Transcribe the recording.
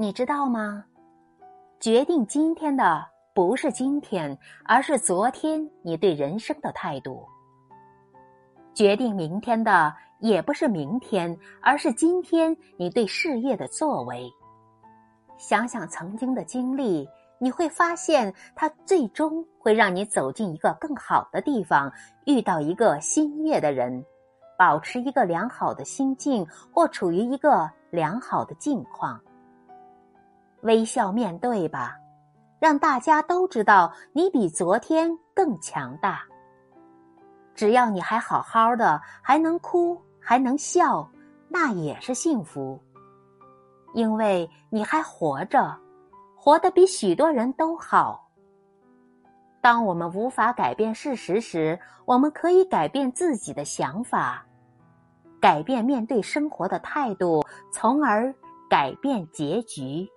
你知道吗？决定今天的不是今天，而是昨天你对人生的态度；决定明天的也不是明天，而是今天你对事业的作为。想想曾经的经历，你会发现，它最终会让你走进一个更好的地方，遇到一个心悦的人，保持一个良好的心境，或处于一个良好的境况。微笑面对吧，让大家都知道你比昨天更强大。只要你还好好的，还能哭，还能笑，那也是幸福。因为你还活着，活得比许多人都好。当我们无法改变事实时，我们可以改变自己的想法，改变面对生活的态度，从而改变结局。